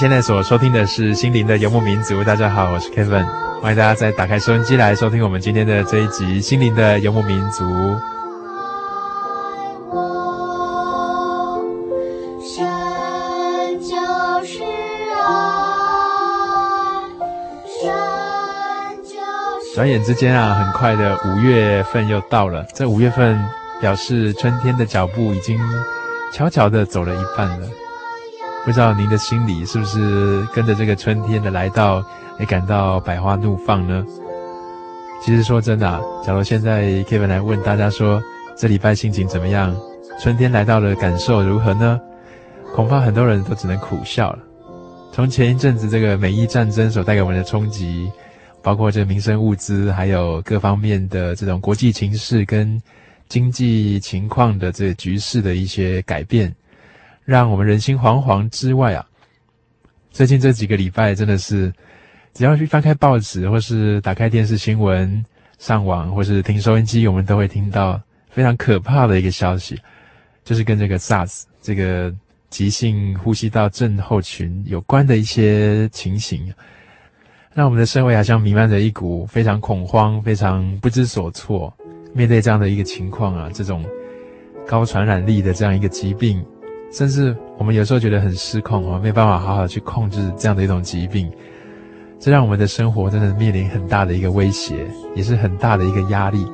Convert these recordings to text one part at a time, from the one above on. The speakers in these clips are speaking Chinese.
现在所收听的是《心灵的游牧民族》，大家好，我是 Kevin，欢迎大家再打开收音机来收听我们今天的这一集《心灵的游牧民族》。转眼之间啊，很快的五月份又到了，这五月份表示春天的脚步已经悄悄的走了一半了。不知道您的心里是不是跟着这个春天的来到，也感到百花怒放呢？其实说真的啊，假如现在 Kevin 来问大家说，这礼拜心情怎么样？春天来到的感受如何呢？恐怕很多人都只能苦笑了。从前一阵子这个美伊战争所带给我们的冲击，包括这民生物资，还有各方面的这种国际情势跟经济情况的这个局势的一些改变。让我们人心惶惶之外啊，最近这几个礼拜真的是，只要去翻开报纸，或是打开电视新闻、上网，或是听收音机，我们都会听到非常可怕的一个消息，就是跟这个 SARS 这个急性呼吸道症候群有关的一些情形，让我们的社会好像弥漫着一股非常恐慌、非常不知所措。面对这样的一个情况啊，这种高传染力的这样一个疾病。甚至我们有时候觉得很失控哦，没办法好好去控制这样的一种疾病，这让我们的生活真的面临很大的一个威胁，也是很大的一个压力。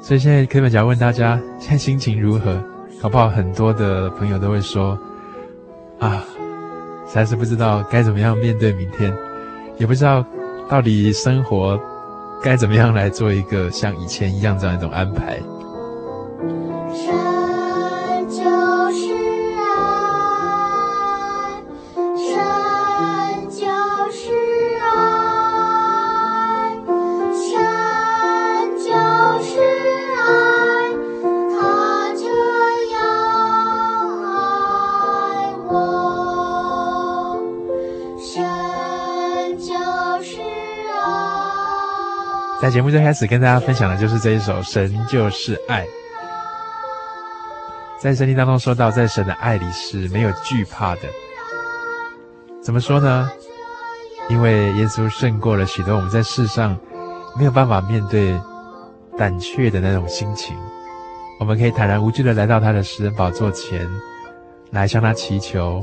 所以现在 Kevin 想问大家，现在心情如何？搞不好很多的朋友都会说，啊，实在是不知道该怎么样面对明天，也不知道到底生活该怎么样来做一个像以前一样这样一种安排。节目最开始跟大家分享的就是这一首《神就是爱》。在圣经当中说到，在神的爱里是没有惧怕的。怎么说呢？因为耶稣胜过了许多我们在世上没有办法面对胆怯的那种心情。我们可以坦然无惧的来到他的施恩宝座前，来向他祈求，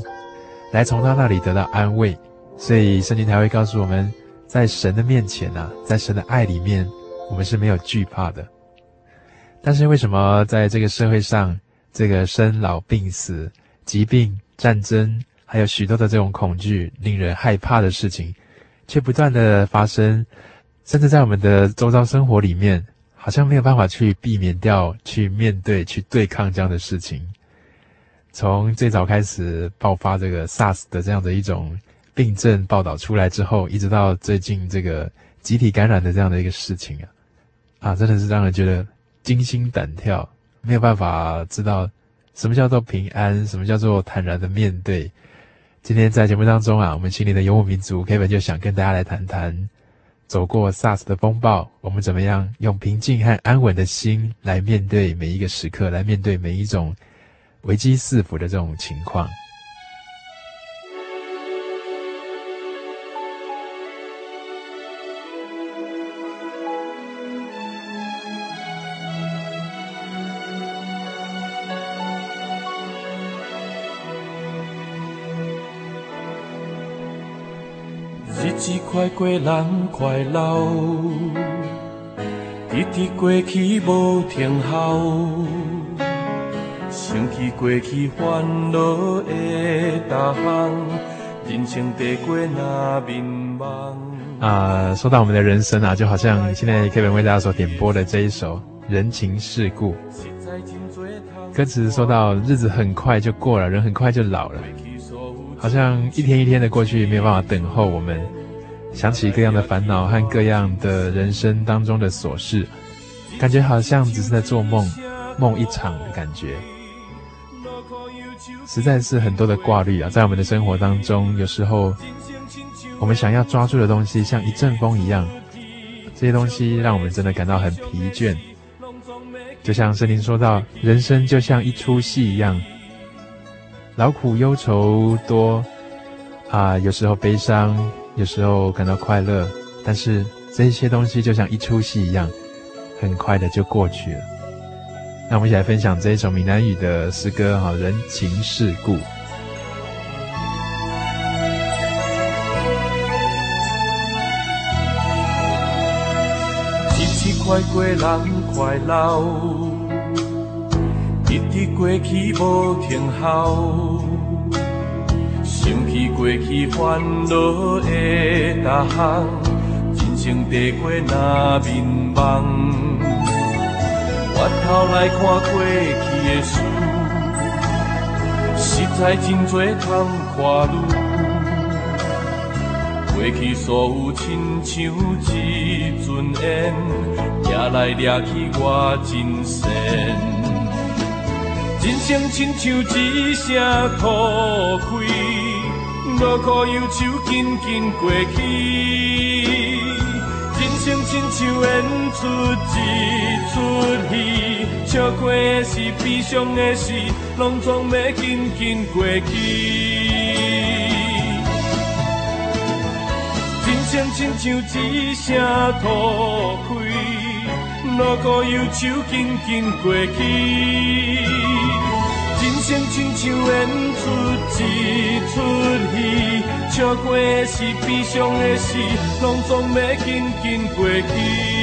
来从他那里得到安慰。所以圣经才会告诉我们。在神的面前呢、啊，在神的爱里面，我们是没有惧怕的。但是为什么在这个社会上，这个生老病死、疾病、战争，还有许多的这种恐惧、令人害怕的事情，却不断的发生，甚至在我们的周遭生活里面，好像没有办法去避免掉、去面对、去对抗这样的事情？从最早开始爆发这个 SARS 的这样的一种病症报道出来之后，一直到最近这个集体感染的这样的一个事情啊，啊，真的是让人觉得惊心胆跳，没有办法知道什么叫做平安，什么叫做坦然的面对。今天在节目当中啊，我们心灵的游牧民族 Kevin 就想跟大家来谈谈，走过 SARS 的风暴，我们怎么样用平静和安稳的心来面对每一个时刻，来面对每一种危机四伏的这种情况。快过人快老，直直过去无停候，想起过去烦恼的大项，人生得过那迷茫。啊，说到我们的人生啊，就好像现在 Kevin 为大家所点播的这一首《人情世故》，歌词说到日子很快就过了，人很快就老了，好像一天一天的过去，没有办法等候我们。想起各样的烦恼和各样的人生当中的琐事，感觉好像只是在做梦，梦一场的感觉。实在是很多的挂虑啊，在我们的生活当中，有时候我们想要抓住的东西像一阵风一样，这些东西让我们真的感到很疲倦。就像圣经说到，人生就像一出戏一样，劳苦忧愁多啊，有时候悲伤。有时候感到快乐，但是这些东西就像一出戏一样，很快的就过去了。那我们一起来分享这一首闽南语的诗歌哈，《人情世故》。日子快过人快老，一直过去无停候。想起过去烦恼的大项，人生地过那迷茫。回头来看过去的事，实在真多通看路。过去所有亲像一阵烟，掠来掠去我真神。人生亲像一声土开。劳苦忧愁紧紧过去，人生亲像演出一出戏，笑过的事，悲伤的事，拢总要紧紧过去。人生亲像一声土开，劳苦忧愁紧紧过去。人生亲像演出一出戏，笑过的是，悲伤的事，拢总要紧紧过去。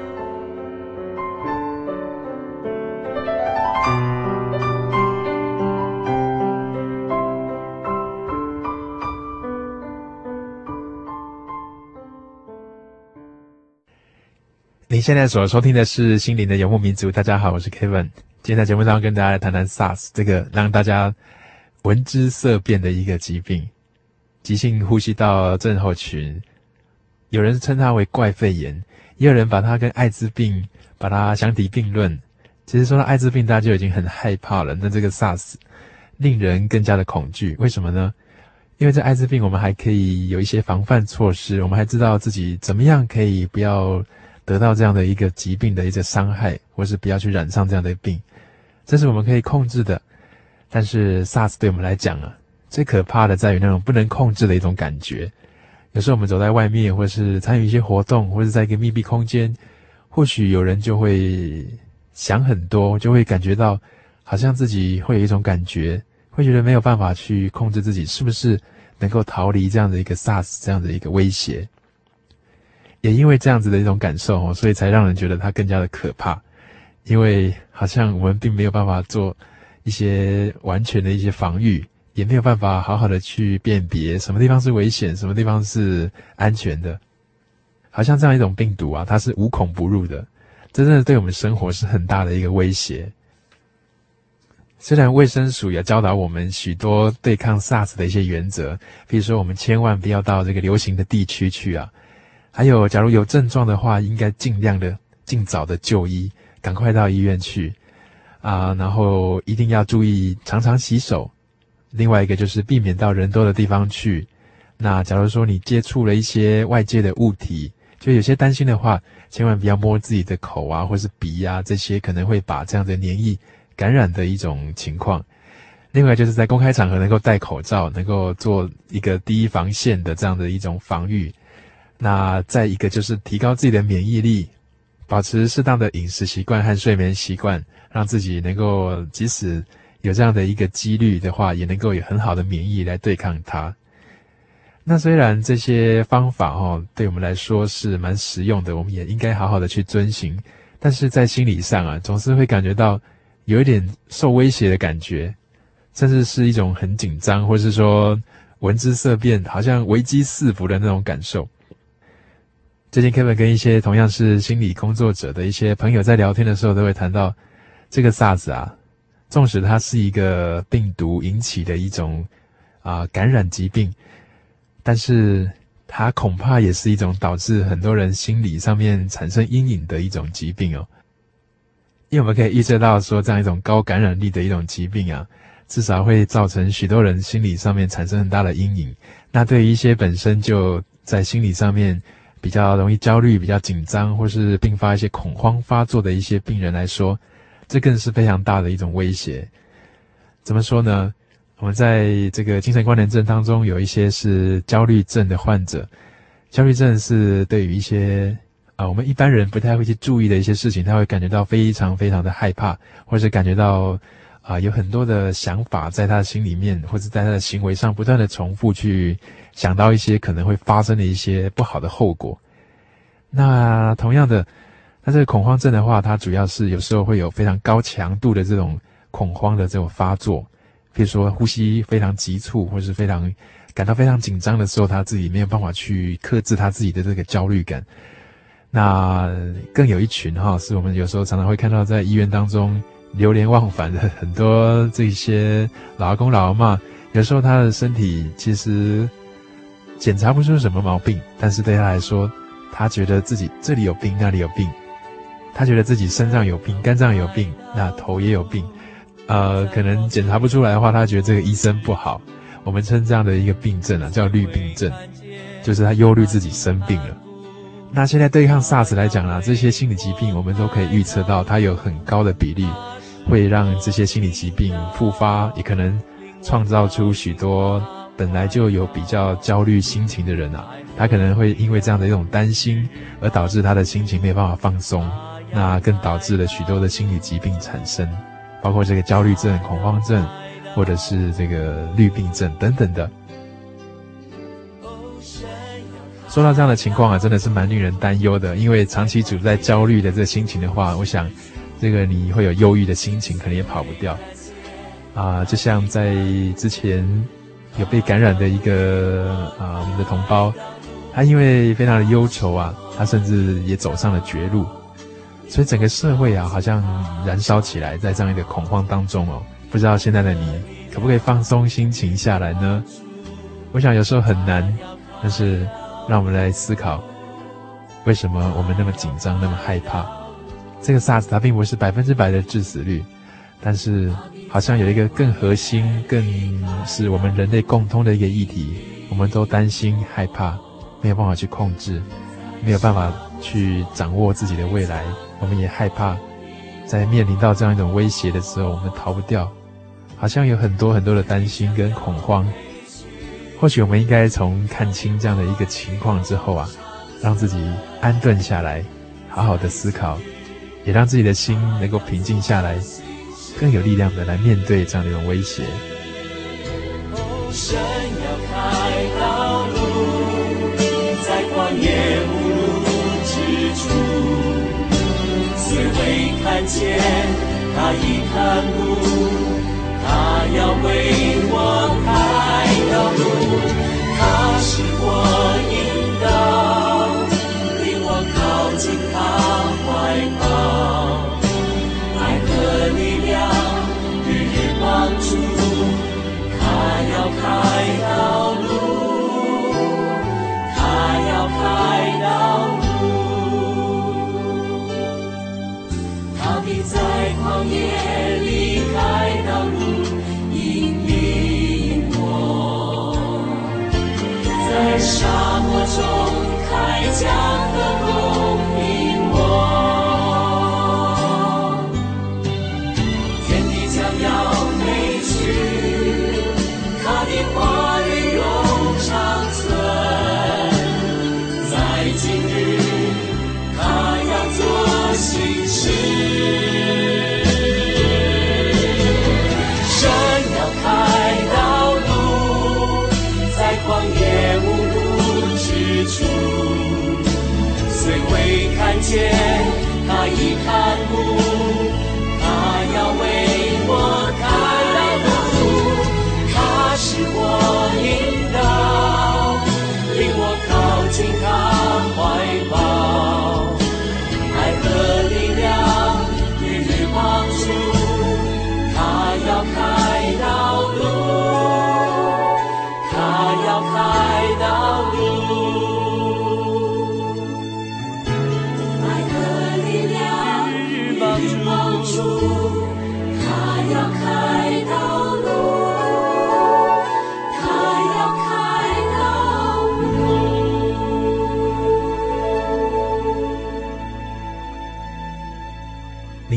现在所收听的是《心灵的游牧民族》，大家好，我是 Kevin。今天在节目上跟大家来谈谈 SARS 这个让大家闻之色变的一个疾病——急性呼吸道症候群。有人称它为怪肺炎，也有人把它跟艾滋病把它相提并论。其实说到艾滋病，大家就已经很害怕了。那这个 SARS 令人更加的恐惧，为什么呢？因为这艾滋病，我们还可以有一些防范措施，我们还知道自己怎么样可以不要得到这样的一个疾病的一个伤害，或是不要去染上这样的病，这是我们可以控制的。但是 SARS 对我们来讲啊，最可怕的在于那种不能控制的一种感觉。有时候我们走在外面，或是参与一些活动，或是在一个密闭空间，或许有人就会想很多，就会感觉到好像自己会有一种感觉。会觉得没有办法去控制自己，是不是能够逃离这样的一个 SARS 这样的一个威胁？也因为这样子的一种感受哦，所以才让人觉得它更加的可怕。因为好像我们并没有办法做一些完全的一些防御，也没有办法好好的去辨别什么地方是危险，什么地方是安全的。好像这样一种病毒啊，它是无孔不入的，真正的对我们生活是很大的一个威胁。虽然卫生署也教导我们许多对抗 SARS 的一些原则，比如说我们千万不要到这个流行的地区去啊，还有假如有症状的话，应该尽量的尽早的就医，赶快到医院去啊，然后一定要注意常常洗手。另外一个就是避免到人多的地方去。那假如说你接触了一些外界的物体，就有些担心的话，千万不要摸自己的口啊，或是鼻啊，这些可能会把这样的黏液。感染的一种情况，另外就是在公开场合能够戴口罩，能够做一个第一防线的这样的一种防御。那再一个就是提高自己的免疫力，保持适当的饮食习惯和睡眠习惯，让自己能够即使有这样的一个几率的话，也能够有很好的免疫来对抗它。那虽然这些方法哦，对我们来说是蛮实用的，我们也应该好好的去遵循，但是在心理上啊，总是会感觉到。有一点受威胁的感觉，甚至是一种很紧张，或是说闻之色变，好像危机四伏的那种感受。最近 Kevin 跟一些同样是心理工作者的一些朋友在聊天的时候，都会谈到这个 SARS 啊，纵使它是一个病毒引起的一种啊感染疾病，但是它恐怕也是一种导致很多人心理上面产生阴影的一种疾病哦。因为我们可以预测到，说这样一种高感染力的一种疾病啊，至少会造成许多人心理上面产生很大的阴影。那对于一些本身就在心理上面比较容易焦虑、比较紧张，或是并发一些恐慌发作的一些病人来说，这更是非常大的一种威胁。怎么说呢？我们在这个精神关联症当中，有一些是焦虑症的患者，焦虑症是对于一些。啊，我们一般人不太会去注意的一些事情，他会感觉到非常非常的害怕，或者感觉到啊，有很多的想法在他的心里面，或者在他的行为上不断的重复去想到一些可能会发生的一些不好的后果。那同样的，那这个恐慌症的话，它主要是有时候会有非常高强度的这种恐慌的这种发作，比如说呼吸非常急促，或是非常感到非常紧张的时候，他自己没有办法去克制他自己的这个焦虑感。那更有一群哈，是我们有时候常常会看到在医院当中流连忘返的很多这些老阿公老阿嬷，有时候他的身体其实检查不出什么毛病，但是对他来说，他觉得自己这里有病，那里有病，他觉得自己身上有病，肝脏有病，那头也有病，呃，可能检查不出来的话，他觉得这个医生不好。我们称这样的一个病症啊，叫虑病症，就是他忧虑自己生病了。那现在对抗 SARS 来讲啊，这些心理疾病我们都可以预测到，它有很高的比例会让这些心理疾病复发，也可能创造出许多本来就有比较焦虑心情的人啊，他可能会因为这样的一种担心，而导致他的心情没有办法放松，那更导致了许多的心理疾病产生，包括这个焦虑症、恐慌症，或者是这个绿病症等等的。说到这样的情况啊，真的是蛮令人担忧的。因为长期处在焦虑的这心情的话，我想，这个你会有忧郁的心情，可能也跑不掉。啊，就像在之前有被感染的一个啊，我们的同胞，他因为非常的忧愁啊，他甚至也走上了绝路。所以整个社会啊，好像燃烧起来，在这样一个恐慌当中哦。不知道现在的你可不可以放松心情下来呢？我想有时候很难，但是让我们来思考，为什么我们那么紧张，那么害怕？这个 SARS 它并不是百分之百的致死率，但是好像有一个更核心、更是我们人类共通的一个议题，我们都担心、害怕，没有办法去控制，没有办法去掌握自己的未来。我们也害怕，在面临到这样一种威胁的时候，我们逃不掉。好像有很多很多的担心跟恐慌，或许我们应该从看清这样的一个情况之后啊，让自己安顿下来，好好的思考，也让自己的心能够平静下来，更有力量的来面对这样的一种威胁。神要开道路，在旷野无路之处，虽未看见，他已看顾。他要为我沙漠中开疆河供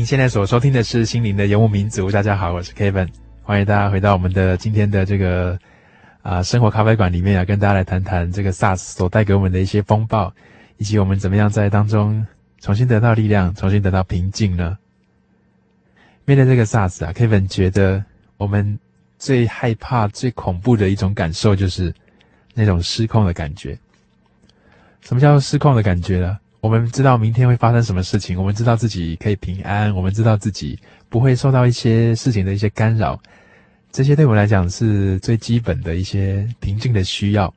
现在所收听的是心灵的游牧民族。大家好，我是 Kevin，欢迎大家回到我们的今天的这个啊、生活咖啡馆里面啊，跟大家来谈谈这个 SARS 所带给我们的一些风暴，以及我们怎么样在当中重新得到力量，重新得到平静呢？面对这个 SARS 啊，Kevin 觉得我们最害怕、最恐怖的一种感受就是那种失控的感觉。什么叫失控的感觉呢？我们知道明天会发生什么事情，我们知道自己可以平安，我们知道自己不会受到一些事情的一些干扰，这些对我们来讲是最基本的一些平静的需要。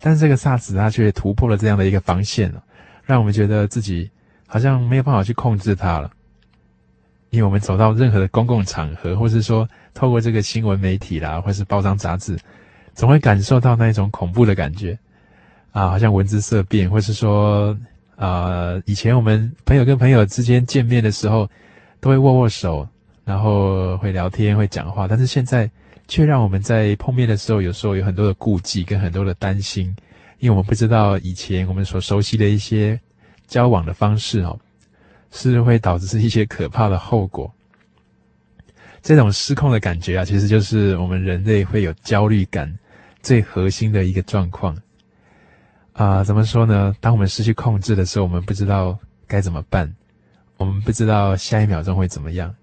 但是这个 SARS 它却突破了这样的一个防线了，让我们觉得自己好像没有办法去控制它了。因为我们走到任何的公共场合，或是说透过这个新闻媒体啦，或是报章杂志，总会感受到那一种恐怖的感觉。啊，好像闻之色变，或是说，啊，以前我们朋友跟朋友之间见面的时候，都会握握手，然后会聊天，会讲话，但是现在却让我们在碰面的时候，有时候有很多的顾忌跟很多的担心，因为我们不知道以前我们所熟悉的一些交往的方式哦，是会导致一些可怕的后果。这种失控的感觉啊，其实就是我们人类会有焦虑感最核心的一个状况。啊、怎么说呢？当我们失去控制的时候，我们不知道该怎么办，我们不知道下一秒钟会怎么样。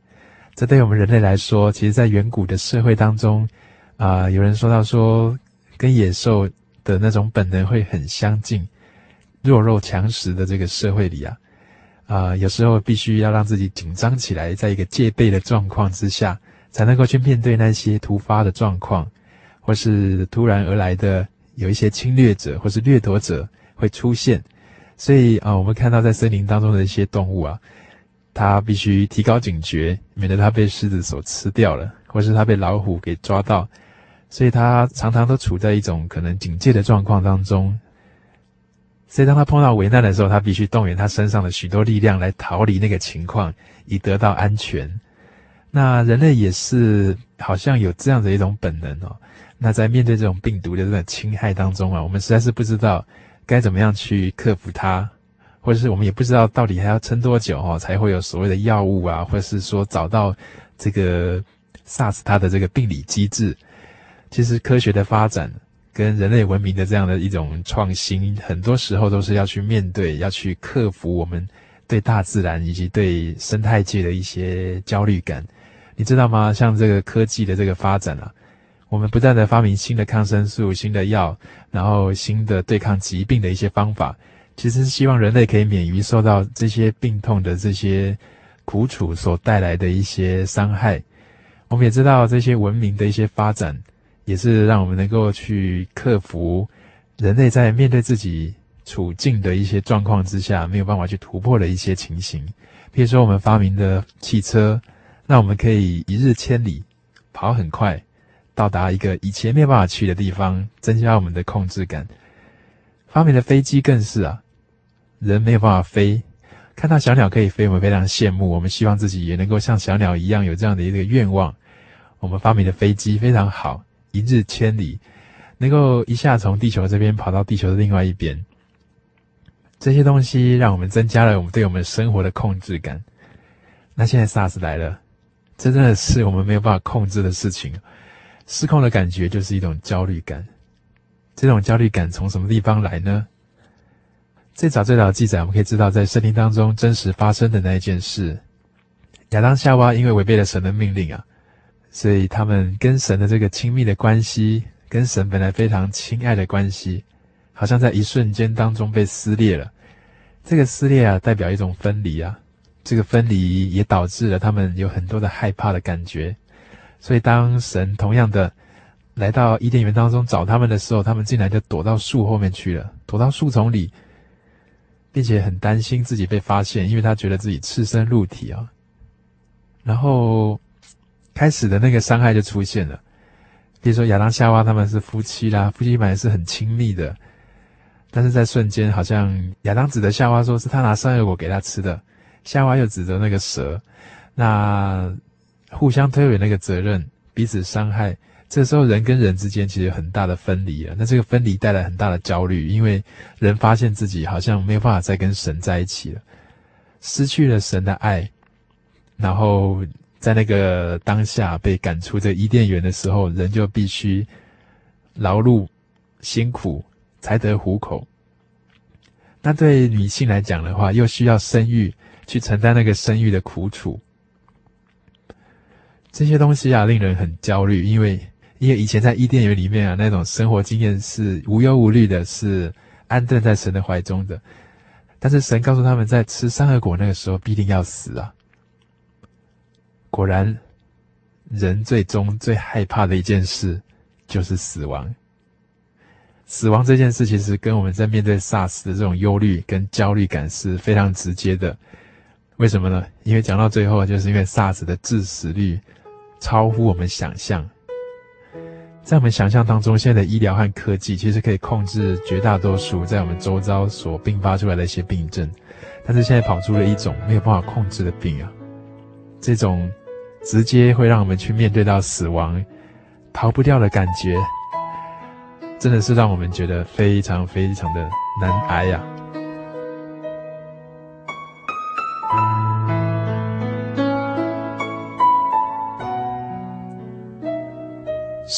这对我们人类来说，其实，在远古的社会当中，啊、有人说到说，跟野兽的那种本能会很相近，弱肉强食的这个社会里啊，啊、有时候必须要让自己紧张起来，在一个戒备的状况之下，才能够去面对那些突发的状况，或是突然而来的。有一些侵略者或是掠夺者会出现，所以啊，我们看到在森林当中的一些动物啊，它必须提高警觉，免得它被狮子所吃掉了，或是它被老虎给抓到。所以它常常都处在一种可能警戒的状况当中。所以当它碰到危难的时候，它必须动员它身上的许多力量来逃离那个情况，以得到安全。那人类也是好像有这样的一种本能哦。那在面对这种病毒的这种侵害当中啊，我们实在是不知道。该怎么样去克服它，或者是我们也不知道到底还要撑多久哦，才会有所谓的药物啊，或者是说找到这个 SARS 它的这个病理机制。其实科学的发展跟人类文明的这样的一种创新，很多时候都是要去面对，要去克服我们对大自然以及对生态界的一些焦虑感。你知道吗？像这个科技的这个发展啊。我们不断的发明新的抗生素、新的药，然后新的对抗疾病的一些方法，其实是希望人类可以免于受到这些病痛的这些苦楚所带来的一些伤害。我们也知道这些文明的一些发展，也是让我们能够去克服人类在面对自己处境的一些状况之下没有办法去突破的一些情形。比如说，我们发明的汽车，那我们可以一日千里，跑很快。到达一个以前没有办法去的地方，增加我们的控制感。发明的飞机更是啊，人没有办法飞，看到小鸟可以飞，我们非常羡慕。我们希望自己也能够像小鸟一样有这样的一个愿望。我们发明的飞机非常好，一日千里，能够一下从地球这边跑到地球的另外一边。这些东西让我们增加了我们对我们生活的控制感。那现在 SARS 来了，这真的是我们没有办法控制的事情。失控的感觉就是一种焦虑感，这种焦虑感从什么地方来呢？最早最早的记载，我们可以知道，在圣经当中真实发生的那一件事：亚当夏娃因为违背了神的命令啊，所以他们跟神的这个亲密的关系，跟神本来非常亲爱的关系，好像在一瞬间当中被撕裂了。这个撕裂啊，代表一种分离啊，这个分离也导致了他们有很多的害怕的感觉。所以，当神同样的来到伊甸园当中找他们的时候，他们竟然就躲到树后面去了，躲到树丛里，并且很担心自己被发现，因为他觉得自己赤身露体啊。然后，开始的那个伤害就出现了。比如说，亚当夏娃他们是夫妻啦，夫妻本来是很亲密的，但是在瞬间，好像亚当指责夏娃说是他拿善恶果给他吃的，夏娃又指责那个蛇，那。互相推诿那个责任，彼此伤害。这时候人跟人之间其实有很大的分离了。那这个分离带来很大的焦虑，因为人发现自己好像没有办法再跟神在一起了，失去了神的爱。然后在那个当下被赶出这伊甸园的时候，人就必须劳碌辛苦才得糊口。那对女性来讲的话，又需要生育，去承担那个生育的苦楚。这些东西啊，令人很焦虑，因为因为以前在伊甸园里面啊，那种生活经验是无忧无虑的，是安顿在神的怀中的。但是神告诉他们在吃善恶果那个时候必定要死啊！果然，人最终最害怕的一件事就是死亡。死亡这件事其实跟我们在面对 SARS 的这种忧虑跟焦虑感是非常直接的。为什么呢？因为讲到最后，就是因为 SARS 的致死率。超乎我们想象，在我们想象当中，现在的医疗和科技其实可以控制绝大多数在我们周遭所并发出来的一些病症，但是现在跑出了一种没有办法控制的病啊！这种直接会让我们去面对到死亡、逃不掉的感觉，真的是让我们觉得非常非常的难挨呀、啊。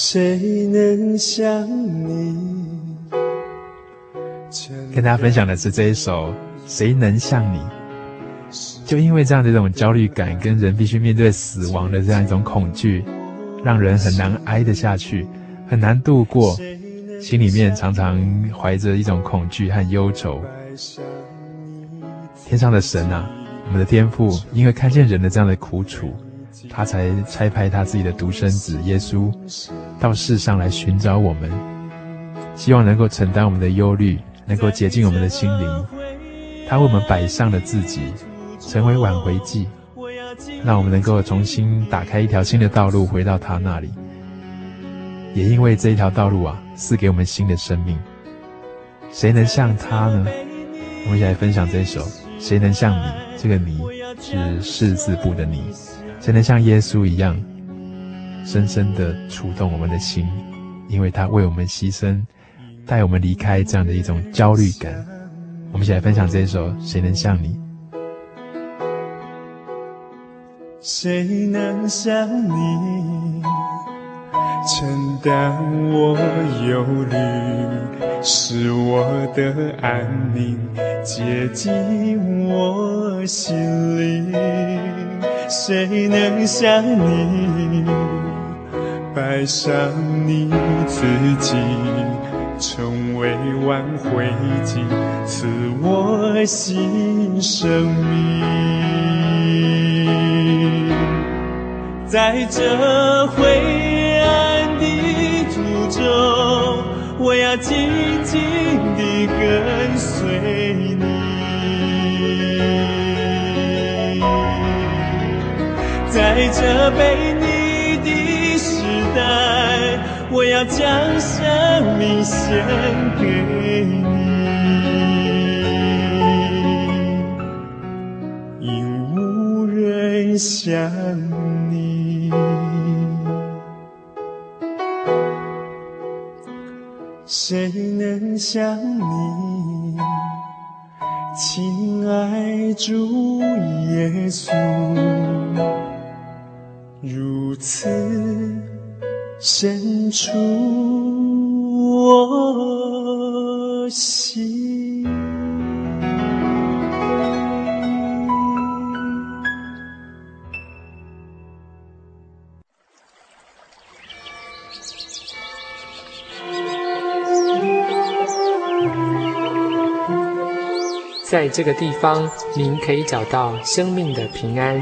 谁能想你跟大家分享的是这一首《谁能像你》。就因为这样的一种焦虑感，跟人必须面对死亡的这样一种恐惧，让人很难挨得下去，很难度过，心里面常常怀着一种恐惧和忧愁。天上的神啊，我们的天父，因为看见人的这样的苦楚。他才差派他自己的独生子耶稣到世上来寻找我们，希望能够承担我们的忧虑，能够洁净我们的心灵，他为我们摆上了自己，成为挽回祭，让我们能够重新打开一条新的道路，回到他那里。也因为这一条道路啊，赐给我们新的生命。谁能像他呢？我们一起来分享这首。谁能像你？这个你是士字部的你。谁能像耶稣一样，深深的触动我们的心？因为他为我们牺牲，带我们离开这样的一种焦虑感。我们一起来分享这一首。谁能像你？谁能像你？承担我忧虑，使我的安宁接近我心里。谁能像你，爱上你自己，成为挽回祭，赐我新生命，在这灰暗的途。中，我要紧紧地跟随你，在这悖逆的时代，我要将生命献给你，因无人像。谁能像你，亲爱主耶稣，如此深处我心。在这个地方，您可以找到生命的平安。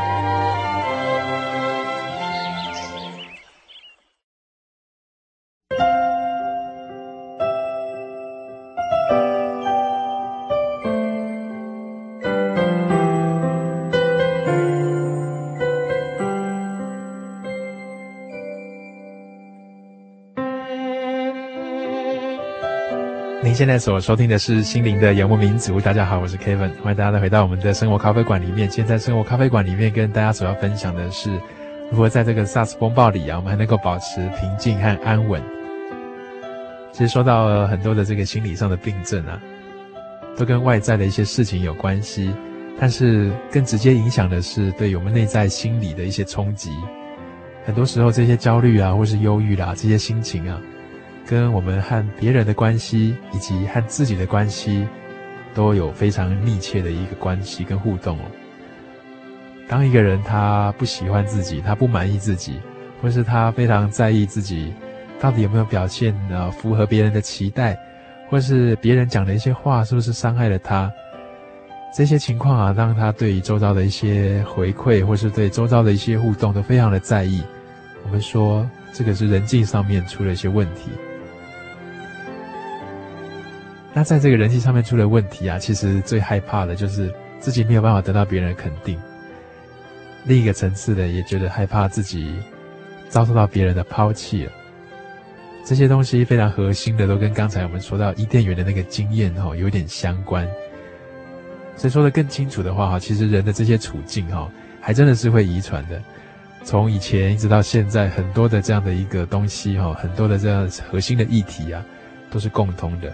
现在所收听的是《心灵的游牧民族》。大家好，我是 Kevin，欢迎大家回到我们的生活咖啡馆里面。现在生活咖啡馆里面跟大家所要分享的是，如何在这个 SARS 风暴里啊，我们还能够保持平静和安稳。其实说到很多的这个心理上的病症啊，都跟外在的一些事情有关系，但是更直接影响的是对我们内在心理的一些冲击。很多时候，这些焦虑啊，或是忧郁啦、啊，这些心情啊。跟我们和别人的关系，以及和自己的关系，都有非常密切的一个关系跟互动哦。当一个人他不喜欢自己，他不满意自己，或是他非常在意自己到底有没有表现呃符合别人的期待，或是别人讲的一些话是不是伤害了他，这些情况啊，让他对于周遭的一些回馈，或是对周遭的一些互动都非常的在意。我们说这个是人际上面出了一些问题。那在这个人际上面出了问题啊，其实最害怕的就是自己没有办法得到别人的肯定。另一个层次的也觉得害怕自己遭受到别人的抛弃了。这些东西非常核心的，都跟刚才我们说到伊甸园的那个经验哈有点相关。所以说的更清楚的话哈，其实人的这些处境哈，还真的是会遗传的。从以前一直到现在，很多的这样的一个东西哈，很多的这样核心的议题啊，都是共通的。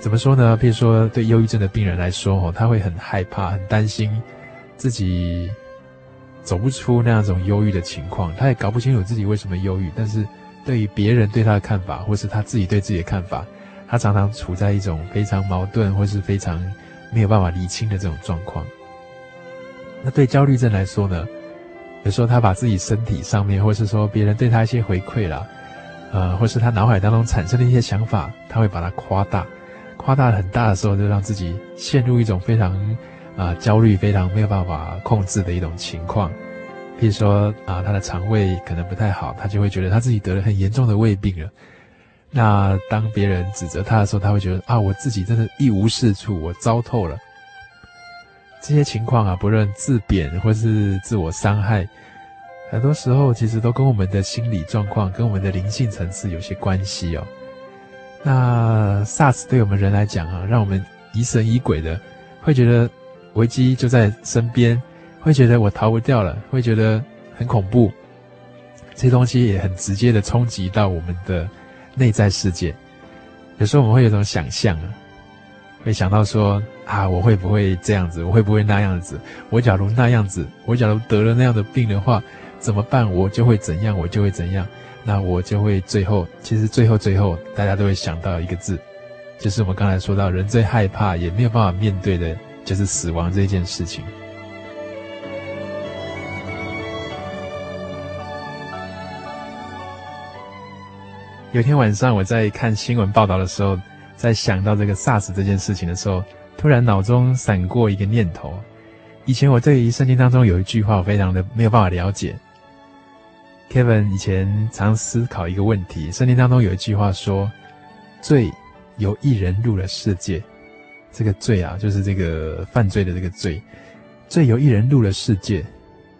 怎么说呢？比如说，对忧郁症的病人来说，哦，他会很害怕、很担心自己走不出那样种忧郁的情况。他也搞不清楚自己为什么忧郁，但是对于别人对他的看法，或是他自己对自己的看法，他常常处在一种非常矛盾或是非常没有办法厘清的这种状况。那对焦虑症来说呢，有时候他把自己身体上面，或是说别人对他一些回馈啦，呃，或是他脑海当中产生的一些想法，他会把它夸大，夸大很大的时候，就让自己陷入一种非常啊、焦虑、非常没有办法控制的一种情况。譬如说啊、他的肠胃可能不太好，他就会觉得他自己得了很严重的胃病了。那当别人指责他的时候，他会觉得啊，我自己真的一无是处，我糟透了。这些情况啊，不论自贬或是自我伤害，很多时候其实都跟我们的心理状况、跟我们的灵性层次有些关系哦。那 SARS 对我们人来讲啊，让我们疑神疑鬼的，会觉得危机就在身边，会觉得我逃不掉了，会觉得很恐怖。这些东西也很直接的冲击到我们的内在世界。有时候我们会有一种想象啊。会想到说啊，我会不会这样子？我会不会那样子？我假如那样子，我假如得了那样的病的话，怎么办？我就会怎样？我就会怎样？那我就会最后，其实最后最后，大家都会想到一个字，就是我们刚才说到，人最害怕也没有办法面对的，就是死亡这件事情。有天晚上我在看新闻报道的时候。在想到这个 SARS 这件事情的时候，突然脑中闪过一个念头。以前我对于圣经当中有一句话，我非常的没有办法了解。Kevin 以前常思考一个问题：圣经当中有一句话说，“罪由一人入了世界。”这个罪啊，就是这个犯罪的这个罪。罪由一人入了世界，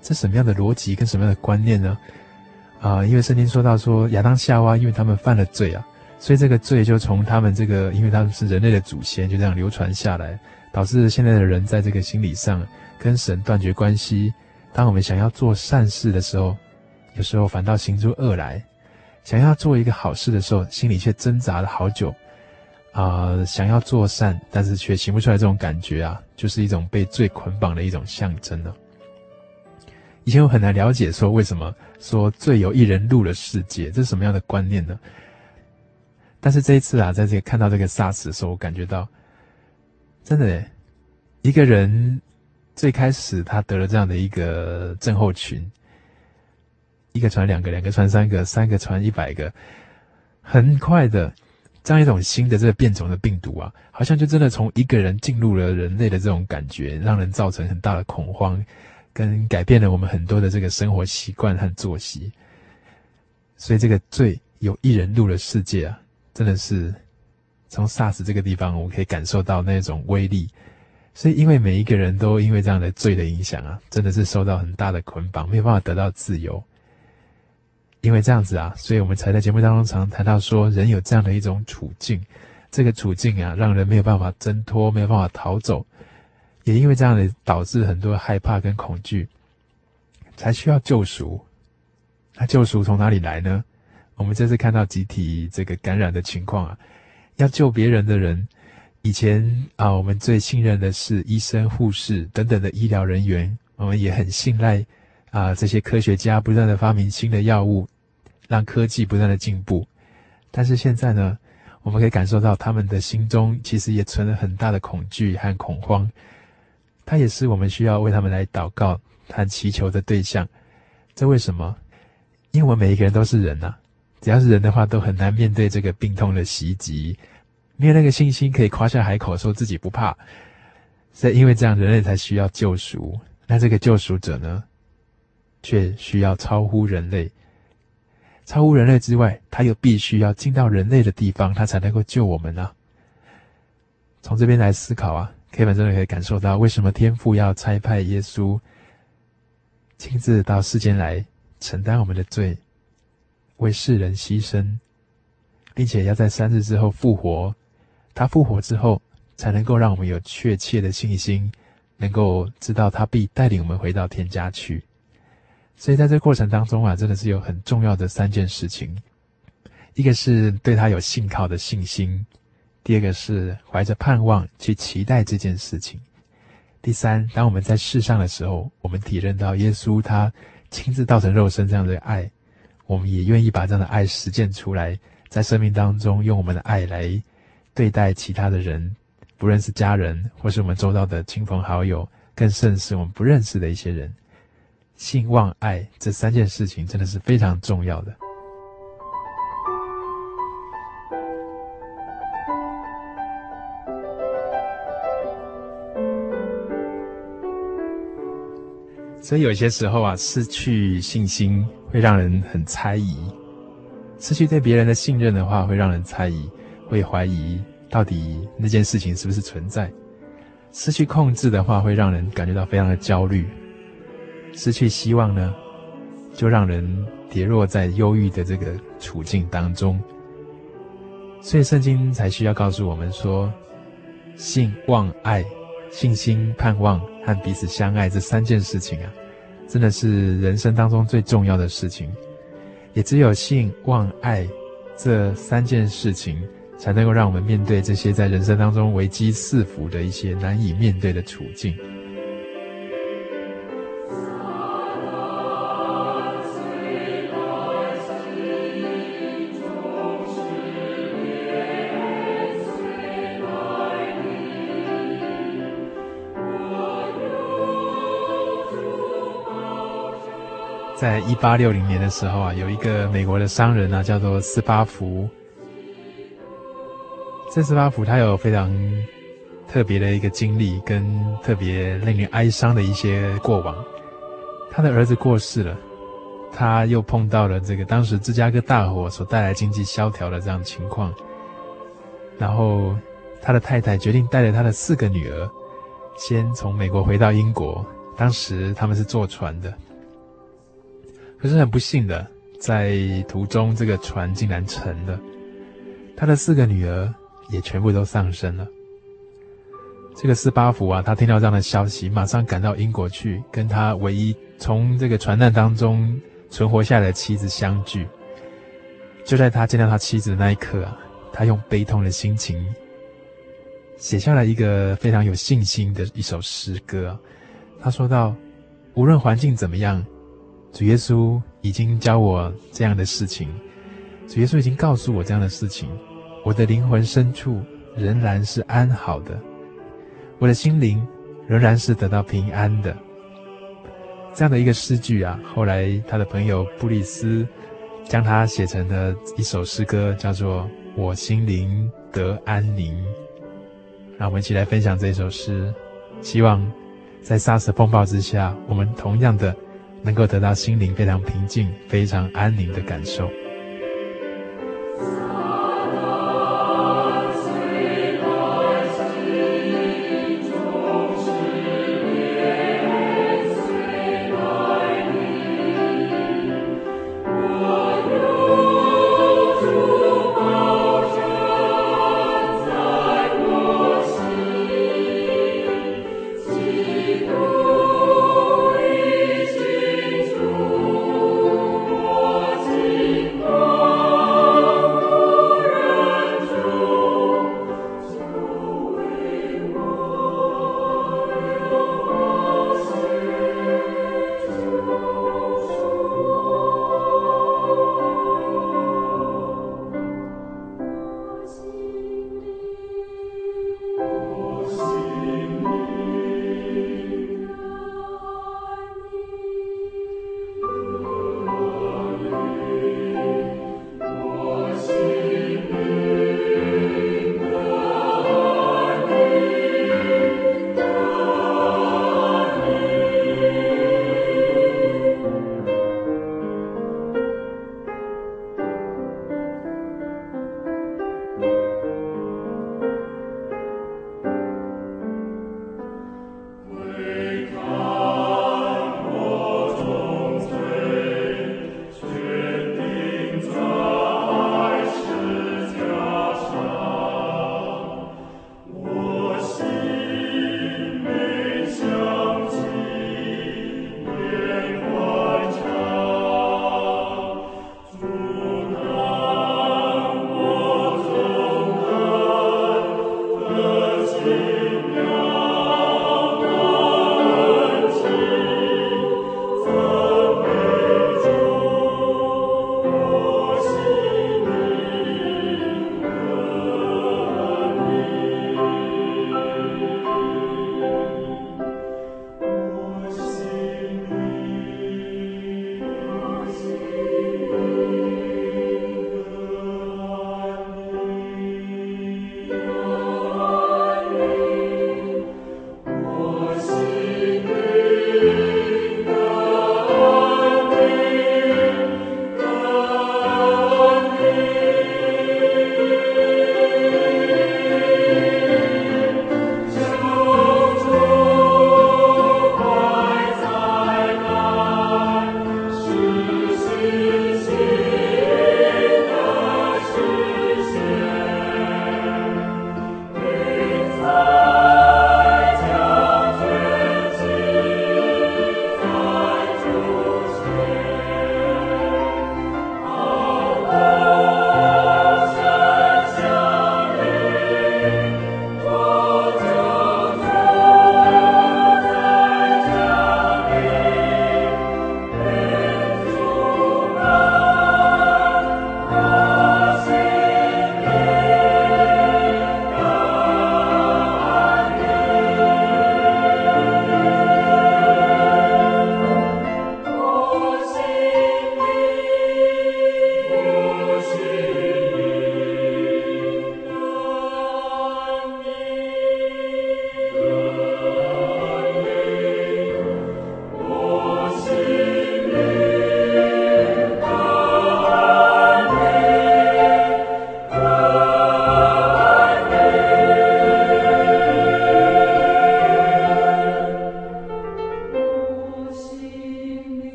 这什么样的逻辑跟什么样的观念呢？啊、因为圣经说到说亚当夏娃，因为他们犯了罪啊。所以这个罪就从他们这个，因为他们是人类的祖先，就这样流传下来，导致现在的人在这个心理上跟神断绝关系。当我们想要做善事的时候，有时候反倒行出恶来；想要做一个好事的时候，心里却挣扎了好久。啊、想要做善，但是却行不出来，这种感觉啊，就是一种被罪捆绑的一种象征呢。以前我很难了解说，为什么说罪由一人入了世界，这是什么样的观念呢？但是这一次啊，在这个看到这个 SARS 的时候，我感觉到，真的，一个人最开始他得了这样的一个症候群，一个传两个，两个传三个，三个传一百个，很快的，这样一种新的这个变种的病毒啊，好像就真的从一个人进入了人类的这种感觉，让人造成很大的恐慌，跟改变了我们很多的这个生活习惯和作息。所以这个罪有一人入了世界啊。真的是从 SARS 这个地方，我可以感受到那种威力。所以，因为每一个人都因为这样的罪的影响啊，真的是受到很大的捆绑，没有办法得到自由。因为这样子啊，所以我们才在节目当中常谈到说，人有这样的一种处境，这个处境啊，让人没有办法挣脱，没有办法逃走。也因为这样的，导致很多害怕跟恐惧，才需要救赎。那救赎从哪里来呢？我们这次看到集体这个感染的情况啊，要救别人的人，以前啊，我们最信任的是医生、护士等等的医疗人员，我们也很信赖啊，这些科学家不断的发明新的药物，让科技不断的进步。但是现在呢，我们可以感受到他们的心中其实也存了很大的恐惧和恐慌，他也是我们需要为他们来祷告和祈求的对象。这为什么？因为我们每一个人都是人呐、只要是人的话，都很难面对这个病痛的袭击，没有那个信心可以夸下海口说自己不怕。所以因为这样，人类才需要救赎。那这个救赎者呢，却需要超乎人类，超乎人类之外，他又必须要进到人类的地方，他才能够救我们啊。从这边来思考啊，Kevin 真的可以感受到为什么天父要差派耶稣亲自到世间来承担我们的罪。为世人牺牲，并且要在三日之后复活。他复活之后，才能够让我们有确切的信心，能够知道他必带领我们回到天家去。所以在这过程当中啊，真的是有很重要的三件事情：一个是对他有信靠的信心；第二个是怀着盼望去期待这件事情；第三，当我们在世上的时候，我们体认到耶稣他亲自道成肉身这样的爱。我们也愿意把这样的爱实践出来，在生命当中用我们的爱来对待其他的人，不论是家人，或是我们周遭的亲朋好友，更甚是我们不认识的一些人。信望爱这三件事情真的是非常重要的。所以有些时候啊，失去信心会让人很猜疑；失去对别人的信任的话，会让人猜疑，会怀疑到底那件事情是不是存在；失去控制的话，会让人感觉到非常的焦虑；失去希望呢，就让人跌落在忧郁的这个处境当中。所以圣经才需要告诉我们说：信望爱、信心、盼望和彼此相爱这三件事情啊。真的是人生当中最重要的事情，也只有信望爱这三件事情，才能够让我们面对这些在人生当中危机四伏的一些难以面对的处境。在一八六零年的时候啊，有一个美国的商人啊，叫做斯巴福。这斯巴福他有非常特别的一个经历，跟特别令人哀伤的一些过往。他的儿子过世了，他又碰到了这个当时芝加哥大火所带来经济萧条的这样情况。然后他的太太决定带着他的四个女儿，先从美国回到英国。当时他们是坐船的。可是很不幸的，在途中这个船竟然沉了，他的四个女儿也全部都丧生了。这个斯巴福啊，他听到这样的消息，马上赶到英国去，跟他唯一从这个船难当中存活下来的妻子相聚。就在他见到他妻子的那一刻啊，他用悲痛的心情写下了一个非常有信心的一首诗歌。他说道：“无论环境怎么样。”主耶稣已经教我这样的事情，主耶稣已经告诉我这样的事情，我的灵魂深处仍然是安好的，我的心灵仍然是得到平安的。这样的一个诗句啊，后来他的朋友布利斯将它写成了一首诗歌，叫做《我心灵得安宁》。让我们一起来分享这首诗，希望在沙尘风暴之下，我们同样的。能够得到心灵非常平静、非常安宁的感受。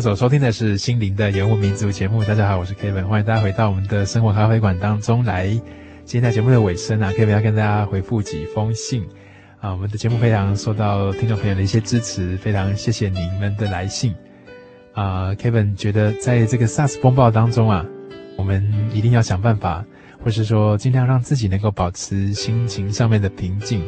所收听的是《心灵的游牧民族》节目。大家好，我是 Kevin，欢迎大家回到我们的生活咖啡馆当中来。今天在节目的尾声啊，Kevin 要跟大家回复几封信啊。我们的节目非常受到听众朋友的一些支持，非常谢谢你们的来信啊。Kevin 觉得在这个 SARS 风暴当中啊，我们一定要想办法，或是说尽量让自己能够保持心情上面的平静。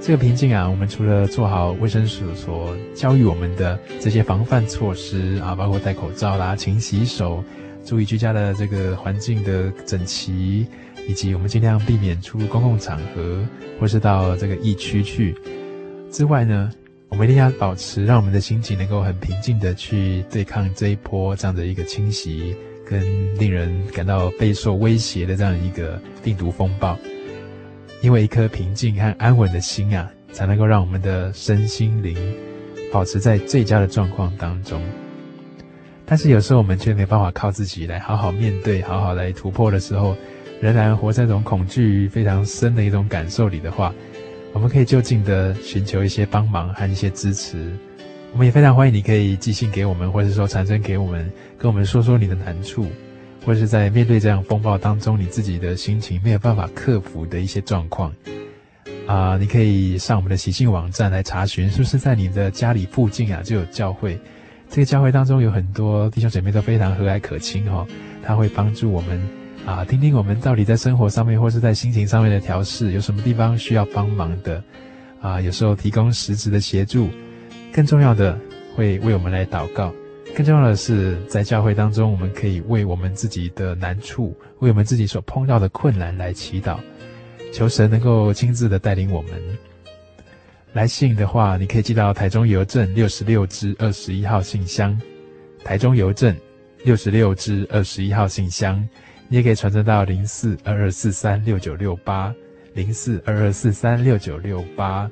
这个平静啊，我们除了做好卫生署所教育我们的这些防范措施啊，包括戴口罩啦、勤洗手、注意居家的这个环境的整齐，以及我们尽量避免出入公共场合或是到这个疫区去之外呢，我们一定要保持让我们的心情能够很平静的去对抗这一波这样的一个侵袭跟令人感到备受威胁的这样一个病毒风暴。因为一颗平静和安稳的心啊，才能够让我们的身心灵保持在最佳的状况当中。但是有时候我们却没办法靠自己来好好面对、好好来突破的时候，仍然活在这种恐惧非常深的一种感受里的话，我们可以就近的寻求一些帮忙和一些支持。我们也非常欢迎你可以寄信给我们，或者说传真给我们，跟我们说说你的难处。或是在面对这样风暴当中，你自己的心情没有办法克服的一些状况，啊、你可以上我们的喜信网站来查询，是不是在你的家里附近啊就有教会？这个教会当中有很多弟兄姐妹都非常和蔼可亲哈，他会帮助我们啊，听听我们到底在生活上面或是在心情上面的调试，有什么地方需要帮忙的啊，有时候提供实质的协助，更重要的会为我们来祷告。更重要的是，在教会当中，我们可以为我们自己的难处，为我们自己所碰到的困难来祈祷，求神能够亲自的带领我们。来信的话，你可以寄到台中邮政六十六支二十一号信箱，台中邮政六十六支二十一号信箱。你也可以传真到零四二二四三六九六八，零四二二四三六九六八。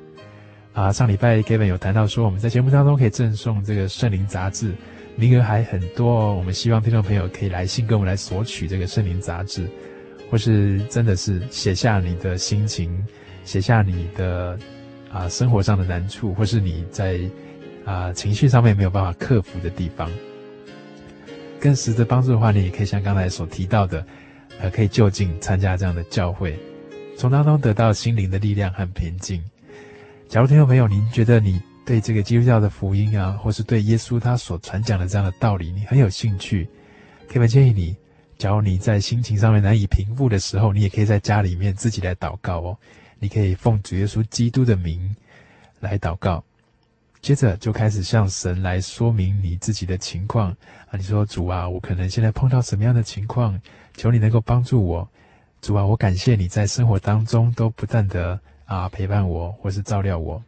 啊，上礼拜 Gavin 有谈到说，我们在节目当中可以赠送这个圣灵杂志。名额还很多哦，我们希望听众朋友可以来信跟我们来索取这个圣灵杂志，或是真的是写下你的心情，写下你的啊生活上的难处，或是你在啊情绪上面没有办法克服的地方。更实质帮助的话，你也可以像刚才所提到的，呃，可以就近参加这样的教会，从当中得到心灵的力量和平静。假如听众朋友，您觉得你对这个基督教的福音啊，或是对耶稣他所传讲的这样的道理，你很有兴趣，可以建议你，假如你在心情上面难以平复的时候，你也可以在家里面自己来祷告哦。你可以奉主耶稣基督的名来祷告。接着就开始向神来说明你自己的情况啊，你说主啊，我可能现在碰到什么样的情况，求你能够帮助我。主啊，我感谢你在生活当中都不断的啊陪伴我或是照料我，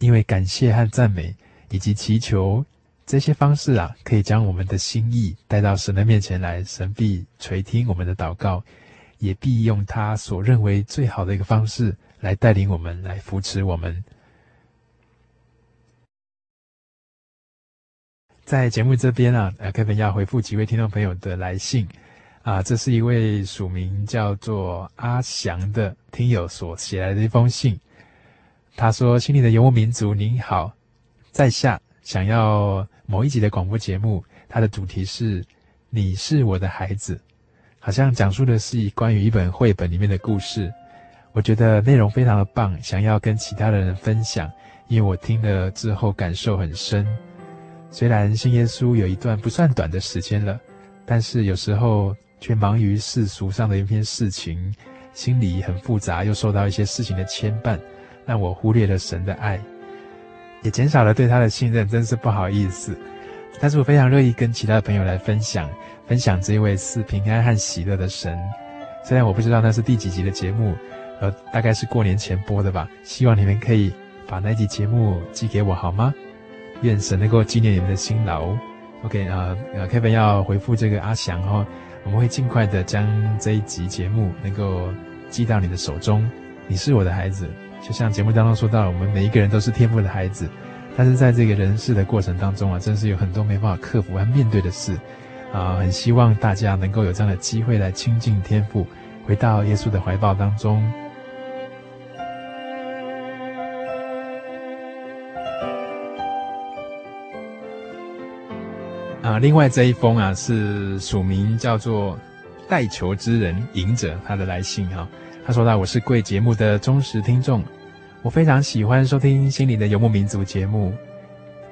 因为感谢和赞美以及祈求这些方式啊，可以将我们的心意带到神的面前来，神必垂听我们的祷告，也必用他所认为最好的一个方式来带领我们，来扶持我们。在节目这边啊，呃凯文要回复几位听众朋友的来信，啊，这是一位署名叫做阿祥的听友所写来的一封信。他说：“心灵的游牧民族，您好，在下想要某一集的广播节目，它的主题是‘你是我的孩子’，好像讲述的是关于一本绘本里面的故事。我觉得内容非常的棒，想要跟其他的人分享，因为我听了之后感受很深。”虽然信耶稣有一段不算短的时间了，但是有时候却忙于世俗上的一篇事情，心里很复杂，又受到一些事情的牵绊，让我忽略了神的爱，也减少了对他的信任，真是不好意思。但是我非常乐意跟其他朋友来分享，分享这一位赐平安和喜乐的神。虽然我不知道那是第几集的节目，呃，大概是过年前播的吧。希望你们可以把那一集节目寄给我，好吗？愿神能够纪念你们的辛劳。OK 啊，呃，Kevin 要回复这个阿翔哦，我们会尽快的将这一集节目能够寄到你的手中。你是我的孩子，就像节目当中说到，我们每一个人都是天赋的孩子，但是在这个人世的过程当中啊，真是有很多没办法克服和面对的事啊，很希望大家能够有这样的机会来亲近天赋，回到耶稣的怀抱当中。啊，另外这一封啊是署名叫做代求之人隐者他的来信哈、啊，他说到，我是贵节目的忠实听众，我非常喜欢收听心灵的游牧民族节目，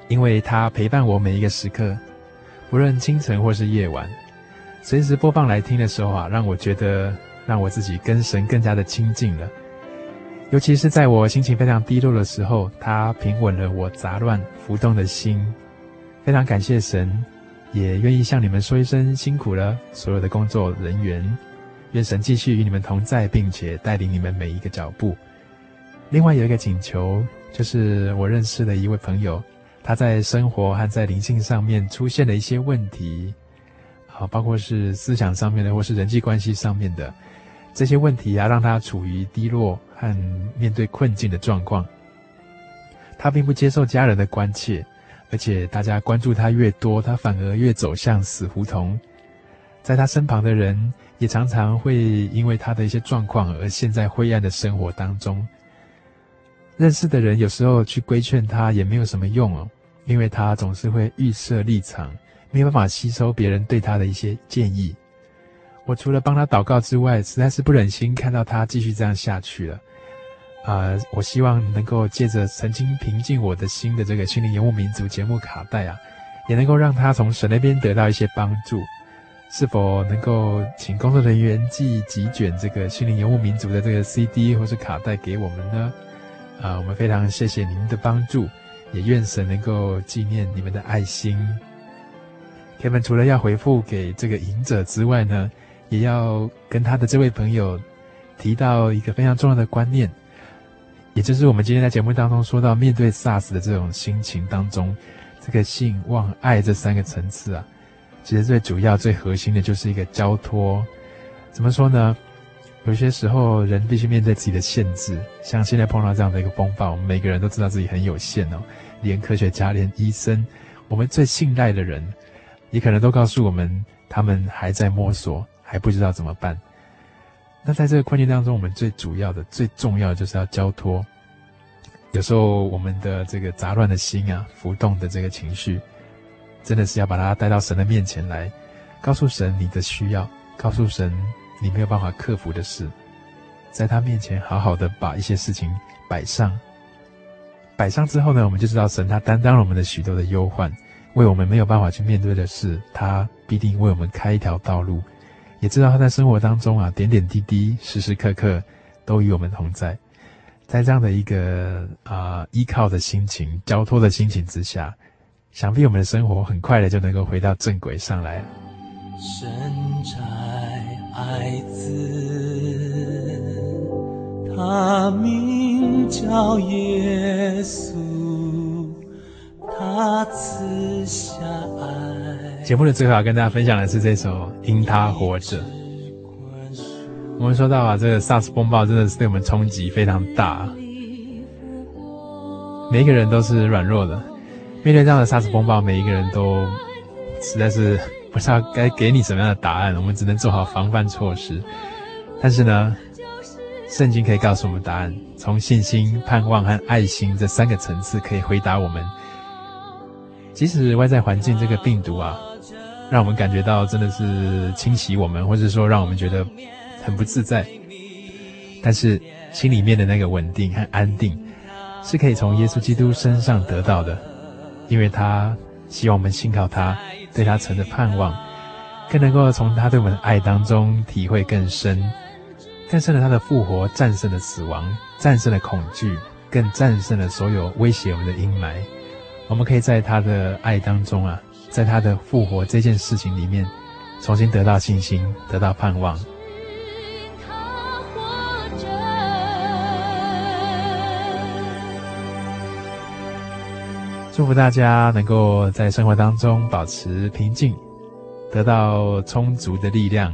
因为他陪伴我每一个时刻，不论清晨或是夜晚，随时播放来听的时候啊，让我觉得让我自己跟神更加的亲近了，尤其是在我心情非常低落的时候，他平稳了我杂乱浮动的心，非常感谢神。也愿意向你们说一声辛苦了，所有的工作人员，愿神继续与你们同在，并且带领你们每一个脚步。另外有一个请求，就是我认识的一位朋友，他在生活和在灵性上面出现了一些问题，好，包括是思想上面的，或是人际关系上面的这些问题啊，让他处于低落和面对困境的状况。他并不接受家人的关切。而且大家关注他越多，他反而越走向死胡同。在他身旁的人也常常会因为他的一些状况而陷在灰暗的生活当中。认识的人有时候去规劝他也没有什么用哦，因为他总是会预设立场，没有办法吸收别人对他的一些建议。我除了帮他祷告之外，实在是不忍心看到他继续这样下去了。啊、我希望能够借着曾经平静我的心的这个心灵游牧民族节目卡带啊，也能够让他从神那边得到一些帮助。是否能够请工作人员寄几卷这个心灵游牧民族的这个 CD 或是卡带给我们呢？啊、我们非常谢谢您的帮助，也愿神能够纪念你们的爱心。天门除了要回复给这个隐者之外呢，也要跟他的这位朋友提到一个非常重要的观念。也就是我们今天在节目当中说到，面对 SARS 的这种心情当中，这个信望爱这三个层次啊，其实最主要、最核心的就是一个交托。怎么说呢？有些时候人必须面对自己的限制，像现在碰到这样的一个风暴，我们每个人都知道自己很有限哦。连科学家、连医生，我们最信赖的人，也可能都告诉我们，他们还在摸索，还不知道怎么办。那在这个困境当中，我们最主要的、最重要的就是要交托，有时候我们的这个杂乱的心啊，浮动的这个情绪，真的是要把它带到神的面前来，告诉神你的需要，告诉神你没有办法克服的事，在他面前好好的把一些事情摆上。摆上之后呢，我们就知道神他担当了我们的许多的忧患，为我们没有办法去面对的事，他必定为我们开一条道路。也知道他在生活当中啊，点点滴滴、时时刻刻都与我们同在。在这样的一个啊、依靠的心情、交托的心情之下，想必我们的生活很快的就能够回到正轨上来了。神在爱子，他名叫耶稣，他赐下爱。节目的最后要跟大家分享的是这首《因他活着》。我们说到啊，这个 SARS 风暴真的是对我们冲击非常大，每一个人都是软弱的，面对这样的 SARS 风暴，每一个人都实在是不知道该给你什么样的答案，我们只能做好防范措施。但是呢，圣经可以告诉我们答案，从信心、盼望和爱心这三个层次可以回答我们。即使外在环境这个病毒啊，让我们感觉到真的是侵袭我们，或者说让我们觉得。很不自在，但是心里面的那个稳定和安定，是可以从耶稣基督身上得到的，因为他希望我们信靠他，对他存着盼望，更能够从他对我们的爱当中体会更深，更深了他的复活战胜了死亡，战胜了恐惧，更战胜了所有威胁我们的阴霾。我们可以在他的爱当中啊，在他的复活这件事情里面，重新得到信心，得到盼望。祝福大家能够在生活当中保持平静，得到充足的力量，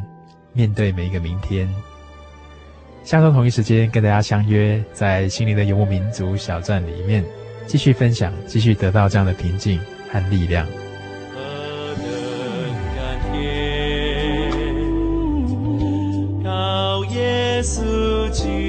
面对每一个明天。下周同一时间跟大家相约在心灵的游牧民族小站里面，继续分享，继续得到这样的平静和力量。耶稣基督。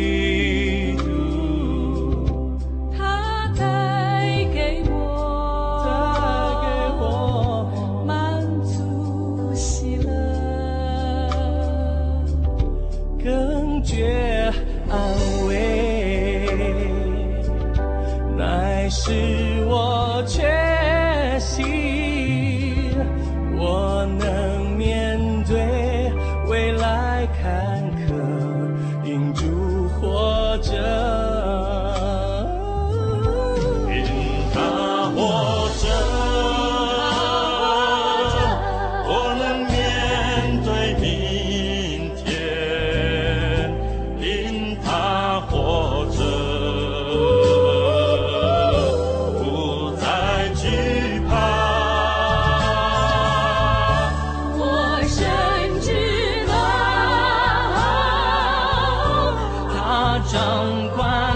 壮观